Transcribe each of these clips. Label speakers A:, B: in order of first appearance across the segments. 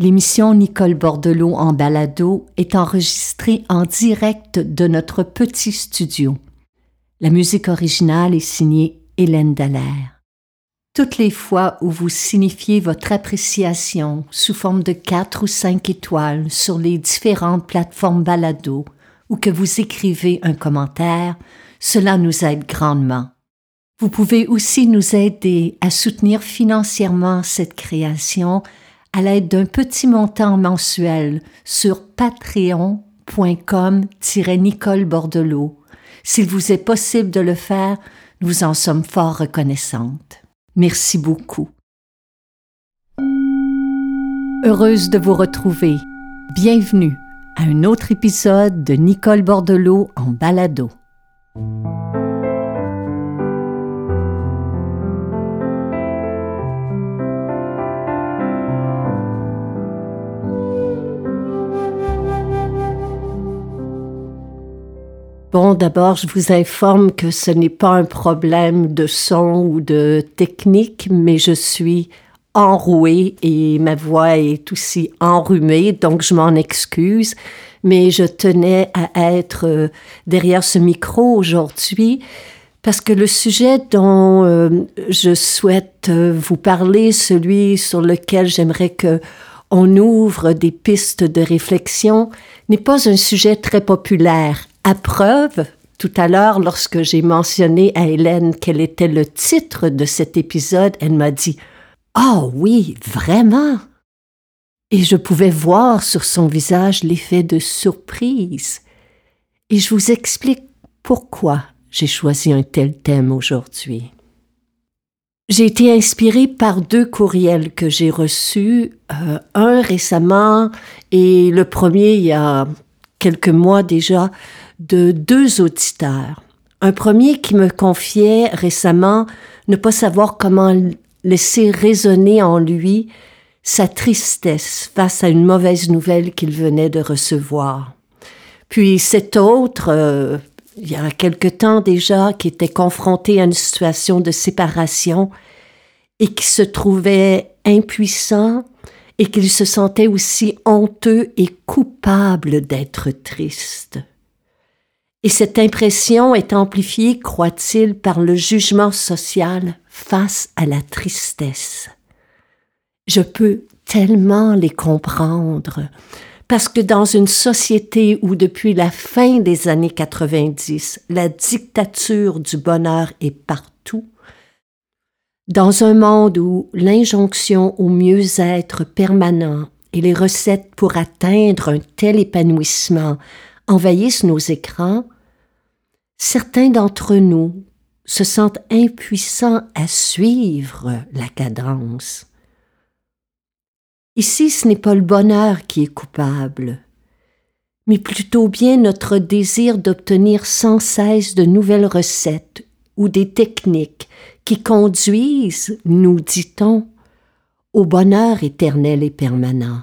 A: L'émission Nicole Bordelot en balado est enregistrée en direct de notre petit studio. La musique originale est signée Hélène Dallaire. Toutes les fois où vous signifiez votre appréciation sous forme de quatre ou cinq étoiles sur les différentes plateformes balado ou que vous écrivez un commentaire, cela nous aide grandement. Vous pouvez aussi nous aider à soutenir financièrement cette création à l'aide d'un petit montant mensuel sur patreon.com-nicole Bordelot. S'il vous est possible de le faire, nous en sommes fort reconnaissantes. Merci beaucoup. Heureuse de vous retrouver. Bienvenue à un autre épisode de Nicole Bordelot en balado. Bon, d'abord, je vous informe que ce n'est pas un problème de son ou de technique, mais je suis enrouée et ma voix est aussi enrhumée, donc je m'en excuse. Mais je tenais à être euh, derrière ce micro aujourd'hui parce que le sujet dont euh, je souhaite euh, vous parler, celui sur lequel j'aimerais que on ouvre des pistes de réflexion, n'est pas un sujet très populaire à preuve, tout à l'heure, lorsque j'ai mentionné à Hélène quel était le titre de cet épisode, elle m'a dit Ah oh, oui, vraiment Et je pouvais voir sur son visage l'effet de surprise. Et je vous explique pourquoi j'ai choisi un tel thème aujourd'hui. J'ai été inspirée par deux courriels que j'ai reçus, euh, un récemment et le premier il y a quelques mois déjà, de deux auditeurs. Un premier qui me confiait récemment ne pas savoir comment laisser résonner en lui sa tristesse face à une mauvaise nouvelle qu'il venait de recevoir. Puis cet autre, euh, il y a quelque temps déjà, qui était confronté à une situation de séparation et qui se trouvait impuissant et qu'il se sentait aussi honteux et coupable d'être triste. Et cette impression est amplifiée, croit-il, par le jugement social face à la tristesse. Je peux tellement les comprendre, parce que dans une société où depuis la fin des années 90, la dictature du bonheur est partout, dans un monde où l'injonction au mieux-être permanent et les recettes pour atteindre un tel épanouissement envahissent nos écrans, certains d'entre nous se sentent impuissants à suivre la cadence. Ici, ce n'est pas le bonheur qui est coupable, mais plutôt bien notre désir d'obtenir sans cesse de nouvelles recettes ou des techniques qui conduisent, nous dit-on, au bonheur éternel et permanent.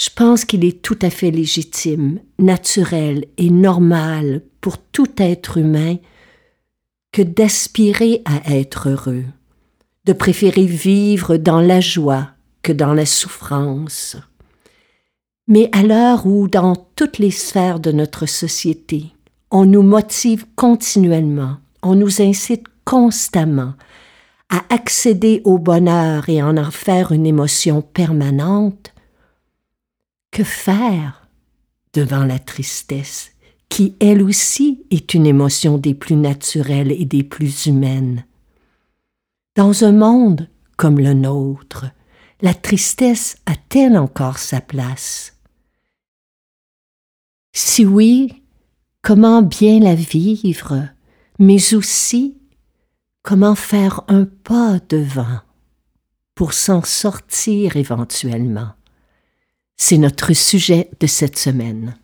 A: Je pense qu'il est tout à fait légitime, naturel et normal pour tout être humain que d'aspirer à être heureux, de préférer vivre dans la joie que dans la souffrance. Mais à l'heure où, dans toutes les sphères de notre société, on nous motive continuellement, on nous incite constamment à accéder au bonheur et en en faire une émotion permanente, que faire devant la tristesse, qui elle aussi est une émotion des plus naturelles et des plus humaines Dans un monde comme le nôtre, la tristesse a-t-elle encore sa place? Si oui, comment bien la vivre, mais aussi comment faire un pas devant pour s'en sortir éventuellement? C'est notre sujet de cette semaine.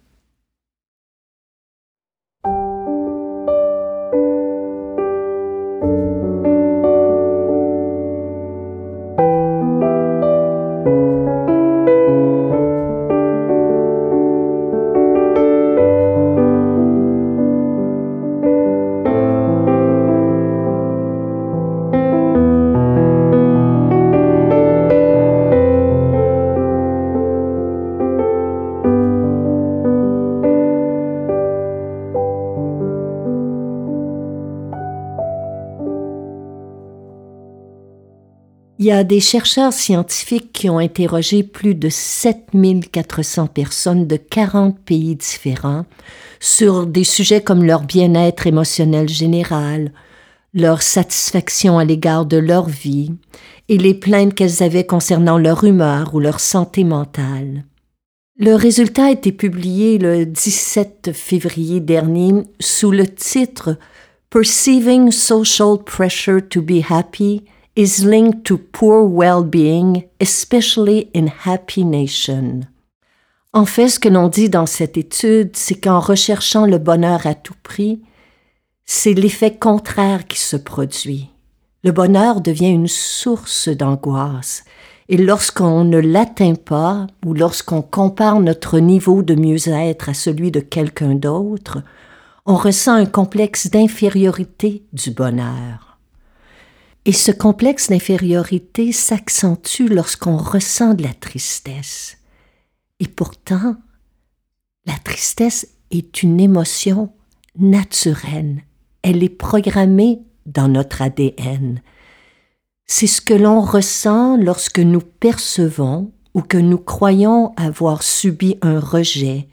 A: Y a des chercheurs scientifiques qui ont interrogé plus de 7400 personnes de 40 pays différents sur des sujets comme leur bien-être émotionnel général, leur satisfaction à l'égard de leur vie et les plaintes qu'elles avaient concernant leur humeur ou leur santé mentale. Le résultat a été publié le 17 février dernier sous le titre Perceiving Social Pressure to be Happy is linked to poor well-being, especially in happy nation. En fait, ce que l'on dit dans cette étude, c'est qu'en recherchant le bonheur à tout prix, c'est l'effet contraire qui se produit. Le bonheur devient une source d'angoisse, et lorsqu'on ne l'atteint pas, ou lorsqu'on compare notre niveau de mieux-être à celui de quelqu'un d'autre, on ressent un complexe d'infériorité du bonheur. Et ce complexe d'infériorité s'accentue lorsqu'on ressent de la tristesse. Et pourtant, la tristesse est une émotion naturelle. Elle est programmée dans notre ADN. C'est ce que l'on ressent lorsque nous percevons ou que nous croyons avoir subi un rejet,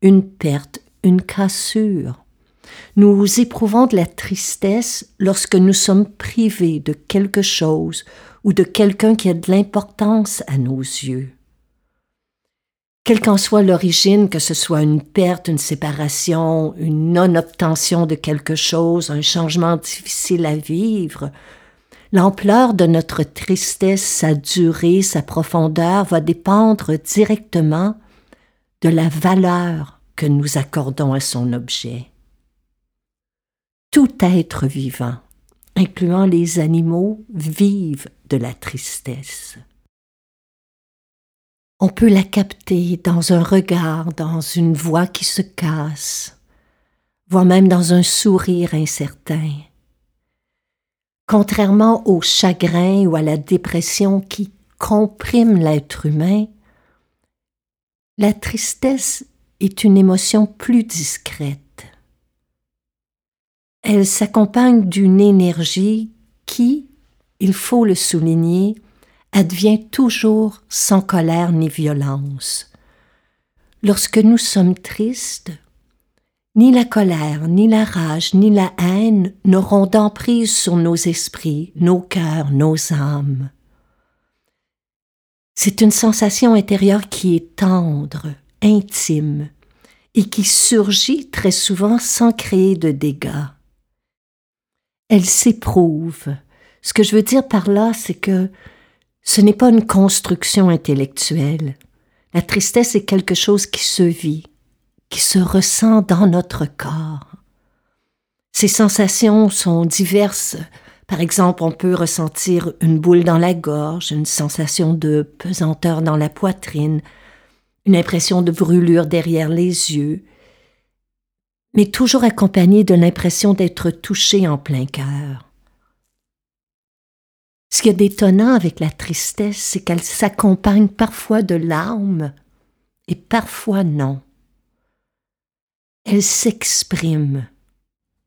A: une perte, une cassure. Nous éprouvons de la tristesse lorsque nous sommes privés de quelque chose ou de quelqu'un qui a de l'importance à nos yeux. Quelle qu'en soit l'origine, que ce soit une perte, une séparation, une non-obtention de quelque chose, un changement difficile à vivre, l'ampleur de notre tristesse, sa durée, sa profondeur va dépendre directement de la valeur que nous accordons à son objet tout être vivant, incluant les animaux, vivent de la tristesse. On peut la capter dans un regard, dans une voix qui se casse, voire même dans un sourire incertain. Contrairement au chagrin ou à la dépression qui comprime l'être humain, la tristesse est une émotion plus discrète elle s'accompagne d'une énergie qui, il faut le souligner, advient toujours sans colère ni violence. Lorsque nous sommes tristes, ni la colère, ni la rage, ni la haine n'auront d'emprise sur nos esprits, nos cœurs, nos âmes. C'est une sensation intérieure qui est tendre, intime, et qui surgit très souvent sans créer de dégâts elle s'éprouve. Ce que je veux dire par là, c'est que ce n'est pas une construction intellectuelle. La tristesse est quelque chose qui se vit, qui se ressent dans notre corps. Ces sensations sont diverses. Par exemple, on peut ressentir une boule dans la gorge, une sensation de pesanteur dans la poitrine, une impression de brûlure derrière les yeux, mais toujours accompagné de l'impression d'être touché en plein cœur. Ce qui est d'étonnant avec la tristesse, c'est qu'elle s'accompagne parfois de larmes et parfois non. Elle s'exprime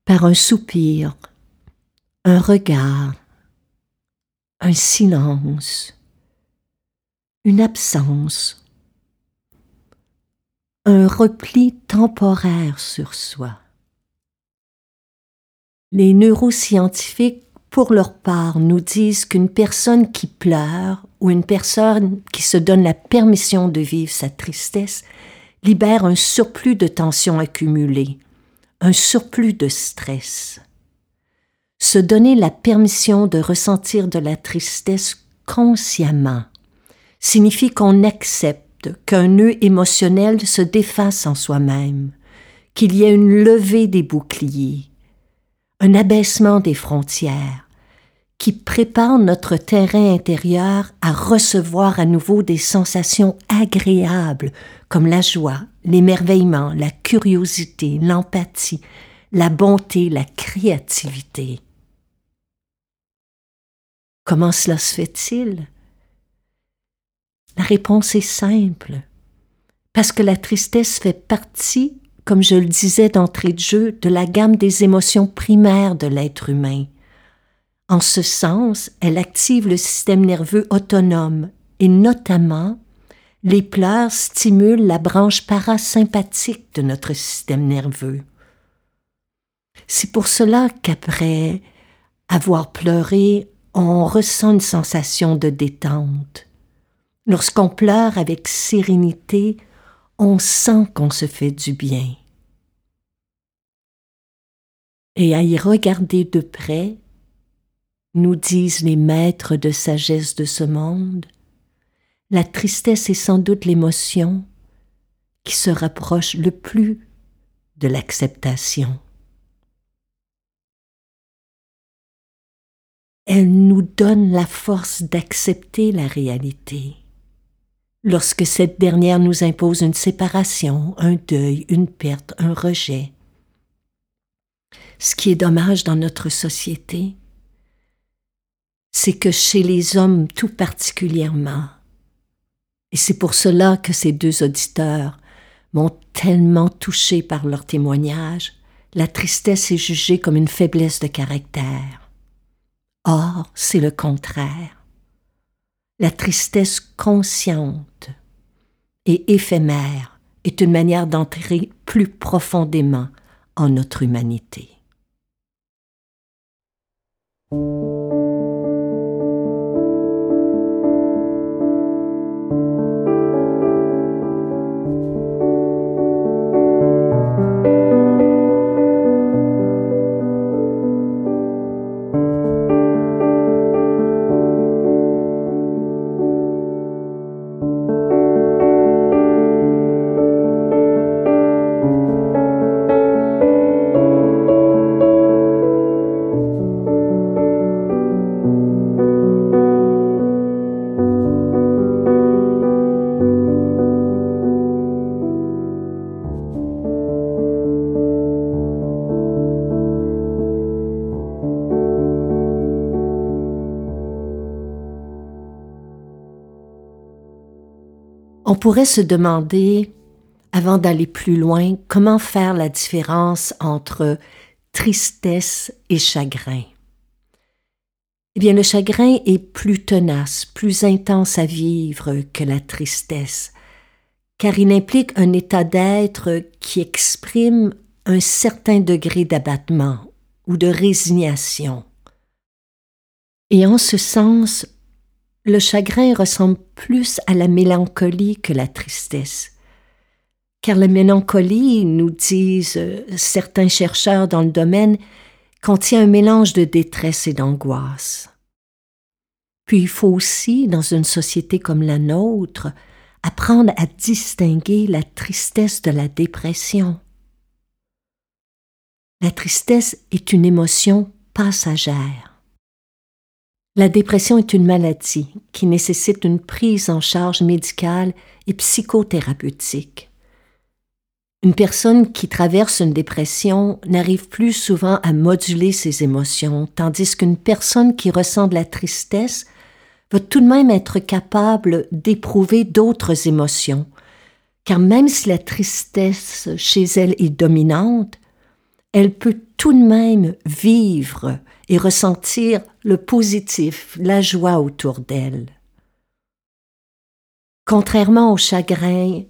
A: par un soupir, un regard, un silence, une absence un repli temporaire sur soi. Les neuroscientifiques, pour leur part, nous disent qu'une personne qui pleure ou une personne qui se donne la permission de vivre sa tristesse libère un surplus de tension accumulée, un surplus de stress. Se donner la permission de ressentir de la tristesse consciemment signifie qu'on accepte qu'un nœud émotionnel se défasse en soi-même, qu'il y ait une levée des boucliers, un abaissement des frontières, qui prépare notre terrain intérieur à recevoir à nouveau des sensations agréables comme la joie, l'émerveillement, la curiosité, l'empathie, la bonté, la créativité. Comment cela se fait-il? La réponse est simple. Parce que la tristesse fait partie, comme je le disais d'entrée de jeu, de la gamme des émotions primaires de l'être humain. En ce sens, elle active le système nerveux autonome et notamment les pleurs stimulent la branche parasympathique de notre système nerveux. C'est pour cela qu'après avoir pleuré, on ressent une sensation de détente. Lorsqu'on pleure avec sérénité, on sent qu'on se fait du bien. Et à y regarder de près, nous disent les maîtres de sagesse de ce monde, la tristesse est sans doute l'émotion qui se rapproche le plus de l'acceptation. Elle nous donne la force d'accepter la réalité. Lorsque cette dernière nous impose une séparation, un deuil, une perte, un rejet. Ce qui est dommage dans notre société, c'est que chez les hommes tout particulièrement, et c'est pour cela que ces deux auditeurs m'ont tellement touché par leur témoignage. La tristesse est jugée comme une faiblesse de caractère. Or, c'est le contraire. La tristesse consciente et éphémère est une manière d'entrer plus profondément en notre humanité. On pourrait se demander, avant d'aller plus loin, comment faire la différence entre tristesse et chagrin. Eh bien, le chagrin est plus tenace, plus intense à vivre que la tristesse, car il implique un état d'être qui exprime un certain degré d'abattement ou de résignation. Et en ce sens, le chagrin ressemble plus à la mélancolie que la tristesse. Car la mélancolie, nous disent euh, certains chercheurs dans le domaine, contient un mélange de détresse et d'angoisse. Puis il faut aussi, dans une société comme la nôtre, apprendre à distinguer la tristesse de la dépression. La tristesse est une émotion passagère. La dépression est une maladie qui nécessite une prise en charge médicale et psychothérapeutique. Une personne qui traverse une dépression n'arrive plus souvent à moduler ses émotions, tandis qu'une personne qui ressent de la tristesse va tout de même être capable d'éprouver d'autres émotions, car même si la tristesse chez elle est dominante, elle peut tout de même vivre et ressentir le positif, la joie autour d'elle. Contrairement au chagrin,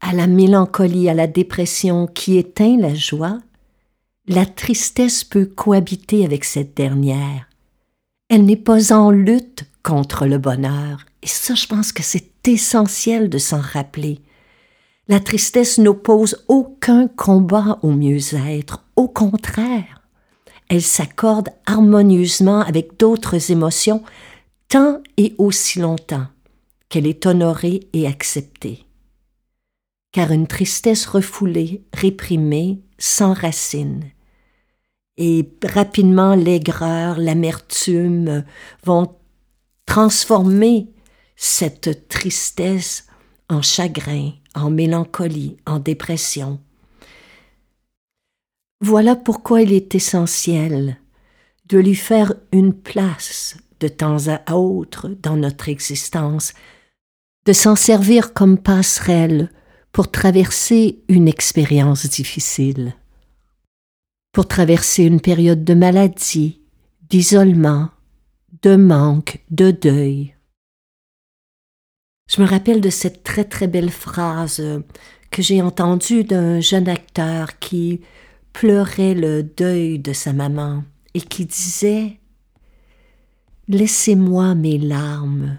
A: à la mélancolie, à la dépression qui éteint la joie, la tristesse peut cohabiter avec cette dernière. Elle n'est pas en lutte contre le bonheur, et ça je pense que c'est essentiel de s'en rappeler. La tristesse n'oppose aucun combat au mieux-être, au contraire elle s'accorde harmonieusement avec d'autres émotions tant et aussi longtemps qu'elle est honorée et acceptée. Car une tristesse refoulée, réprimée, s'enracine. Et rapidement l'aigreur, l'amertume vont transformer cette tristesse en chagrin, en mélancolie, en dépression, voilà pourquoi il est essentiel de lui faire une place de temps à autre dans notre existence, de s'en servir comme passerelle pour traverser une expérience difficile, pour traverser une période de maladie, d'isolement, de manque, de deuil. Je me rappelle de cette très très belle phrase que j'ai entendue d'un jeune acteur qui pleurait le deuil de sa maman et qui disait Laissez-moi mes larmes,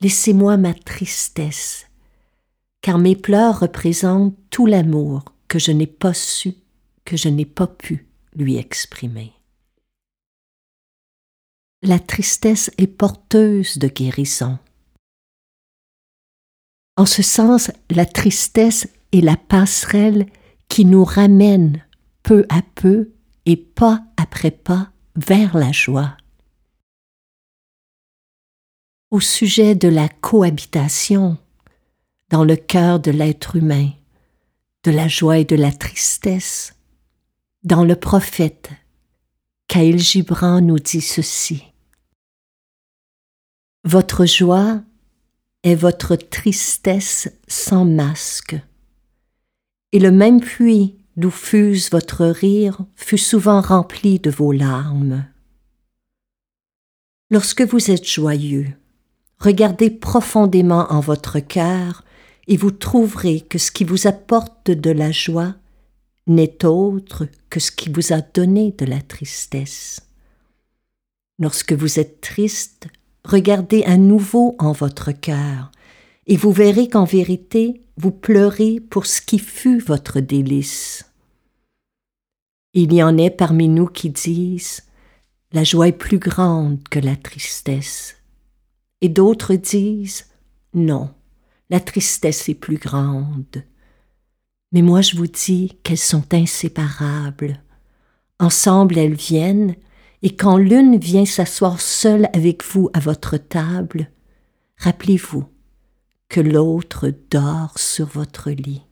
A: laissez-moi ma tristesse, car mes pleurs représentent tout l'amour que je n'ai pas su, que je n'ai pas pu lui exprimer. La tristesse est porteuse de guérison. En ce sens, la tristesse est la passerelle qui nous ramène peu à peu et pas après pas vers la joie. Au sujet de la cohabitation dans le cœur de l'être humain, de la joie et de la tristesse, dans le prophète, Kaïl Gibran nous dit ceci. Votre joie est votre tristesse sans masque, et le même puits d'où fuse votre rire fut souvent rempli de vos larmes. Lorsque vous êtes joyeux, regardez profondément en votre cœur et vous trouverez que ce qui vous apporte de la joie n'est autre que ce qui vous a donné de la tristesse. Lorsque vous êtes triste, regardez à nouveau en votre cœur, et vous verrez qu'en vérité, vous pleurez pour ce qui fut votre délice. Il y en est parmi nous qui disent La joie est plus grande que la tristesse. Et d'autres disent Non, la tristesse est plus grande. Mais moi je vous dis qu'elles sont inséparables. Ensemble elles viennent, et quand l'une vient s'asseoir seule avec vous à votre table, rappelez-vous que l'autre dort sur votre lit.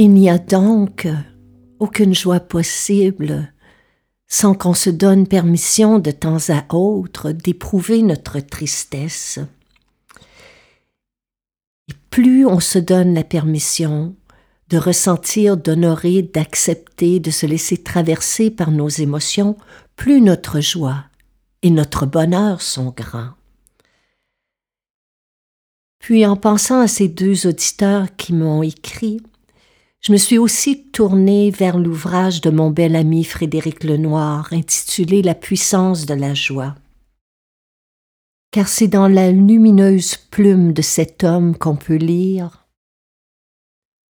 A: Il n'y a donc aucune joie possible sans qu'on se donne permission de temps à autre d'éprouver notre tristesse. Et plus on se donne la permission de ressentir, d'honorer, d'accepter, de se laisser traverser par nos émotions, plus notre joie et notre bonheur sont grands. Puis en pensant à ces deux auditeurs qui m'ont écrit, je me suis aussi tournée vers l'ouvrage de mon bel ami Frédéric Lenoir intitulé La puissance de la joie. Car c'est dans la lumineuse plume de cet homme qu'on peut lire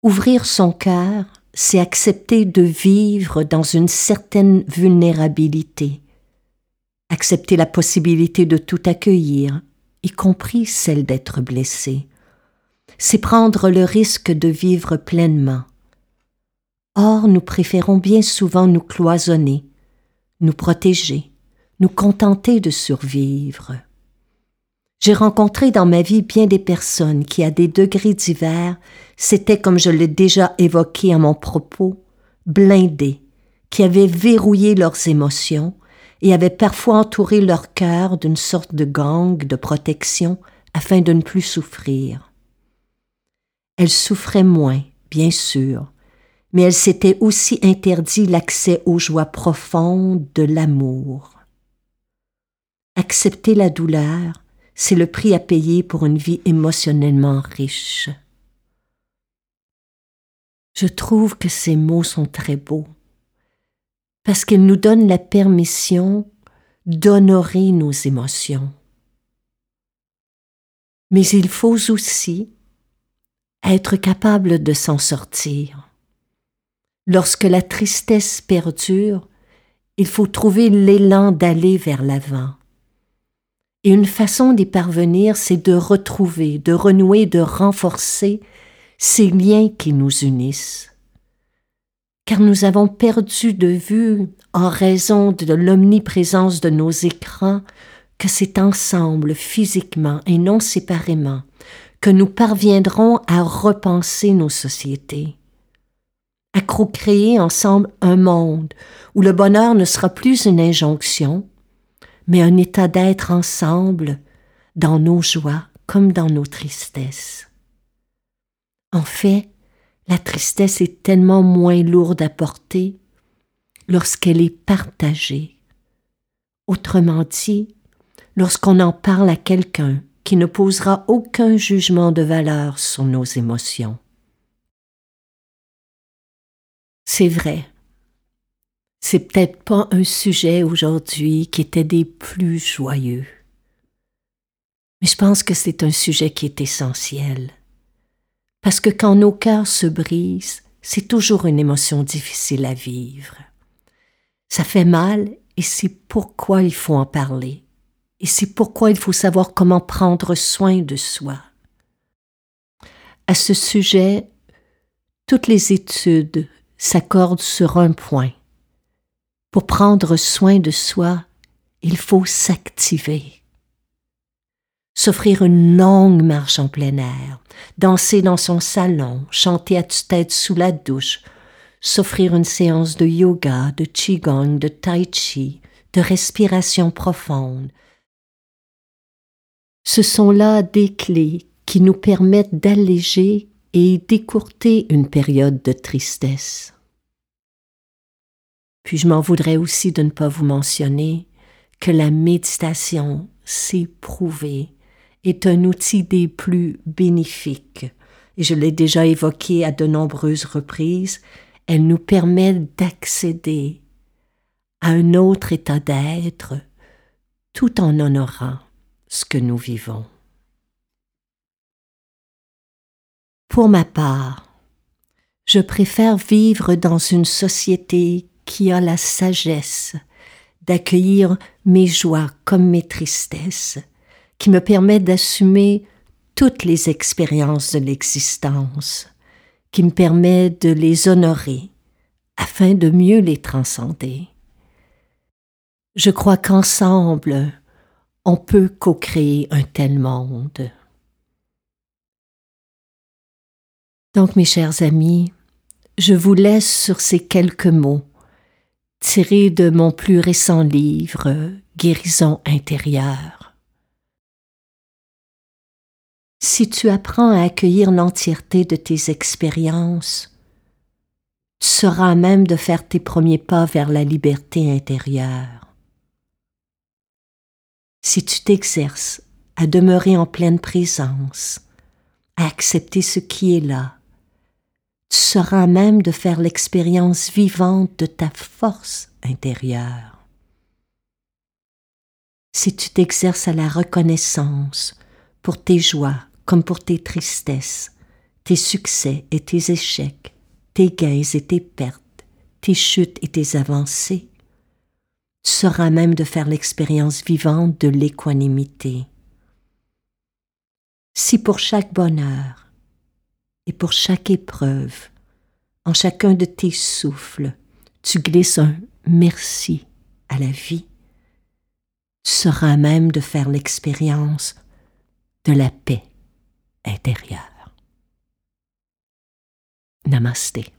A: Ouvrir son cœur, c'est accepter de vivre dans une certaine vulnérabilité, accepter la possibilité de tout accueillir, y compris celle d'être blessé c'est prendre le risque de vivre pleinement. Or, nous préférons bien souvent nous cloisonner, nous protéger, nous contenter de survivre. J'ai rencontré dans ma vie bien des personnes qui, à des degrés divers, s'étaient, comme je l'ai déjà évoqué à mon propos, blindées, qui avaient verrouillé leurs émotions et avaient parfois entouré leur cœur d'une sorte de gang de protection afin de ne plus souffrir. Elle souffrait moins, bien sûr, mais elle s'était aussi interdit l'accès aux joies profondes de l'amour. Accepter la douleur, c'est le prix à payer pour une vie émotionnellement riche. Je trouve que ces mots sont très beaux, parce qu'ils nous donnent la permission d'honorer nos émotions. Mais il faut aussi être capable de s'en sortir. Lorsque la tristesse perdure, il faut trouver l'élan d'aller vers l'avant. Et une façon d'y parvenir, c'est de retrouver, de renouer, de renforcer ces liens qui nous unissent. Car nous avons perdu de vue, en raison de l'omniprésence de nos écrans, que c'est ensemble, physiquement et non séparément, que nous parviendrons à repenser nos sociétés, à créer ensemble un monde où le bonheur ne sera plus une injonction, mais un état d'être ensemble dans nos joies comme dans nos tristesses. En fait, la tristesse est tellement moins lourde à porter lorsqu'elle est partagée. Autrement dit, lorsqu'on en parle à quelqu'un qui ne posera aucun jugement de valeur sur nos émotions. C'est vrai, c'est peut-être pas un sujet aujourd'hui qui était des plus joyeux. Mais je pense que c'est un sujet qui est essentiel. Parce que quand nos cœurs se brisent, c'est toujours une émotion difficile à vivre. Ça fait mal et c'est pourquoi il faut en parler. Et c'est pourquoi il faut savoir comment prendre soin de soi. À ce sujet, toutes les études s'accordent sur un point. Pour prendre soin de soi, il faut s'activer. S'offrir une longue marche en plein air, danser dans son salon, chanter à tue-tête sous la douche, s'offrir une séance de yoga, de qigong, de tai chi, de respiration profonde. Ce sont là des clés qui nous permettent d'alléger et d'écourter une période de tristesse. Puis je m'en voudrais aussi de ne pas vous mentionner que la méditation, c'est prouvé, est un outil des plus bénéfiques. Et je l'ai déjà évoqué à de nombreuses reprises, elle nous permet d'accéder à un autre état d'être tout en honorant ce que nous vivons. Pour ma part, je préfère vivre dans une société qui a la sagesse d'accueillir mes joies comme mes tristesses, qui me permet d'assumer toutes les expériences de l'existence, qui me permet de les honorer afin de mieux les transcender. Je crois qu'ensemble, on peut co-créer un tel monde. Donc, mes chers amis, je vous laisse sur ces quelques mots tiré de mon plus récent livre Guérison intérieure. Si tu apprends à accueillir l'entièreté de tes expériences, tu seras à même de faire tes premiers pas vers la liberté intérieure. Si tu t'exerces à demeurer en pleine présence, à accepter ce qui est là, seras même de faire l'expérience vivante de ta force intérieure. Si tu t'exerces à la reconnaissance pour tes joies comme pour tes tristesses, tes succès et tes échecs, tes gains et tes pertes, tes chutes et tes avancées, tu seras même de faire l'expérience vivante de l'équanimité. Si pour chaque bonheur, et pour chaque épreuve, en chacun de tes souffles, tu glisses un merci à la vie, tu seras même de faire l'expérience de la paix intérieure. Namasté.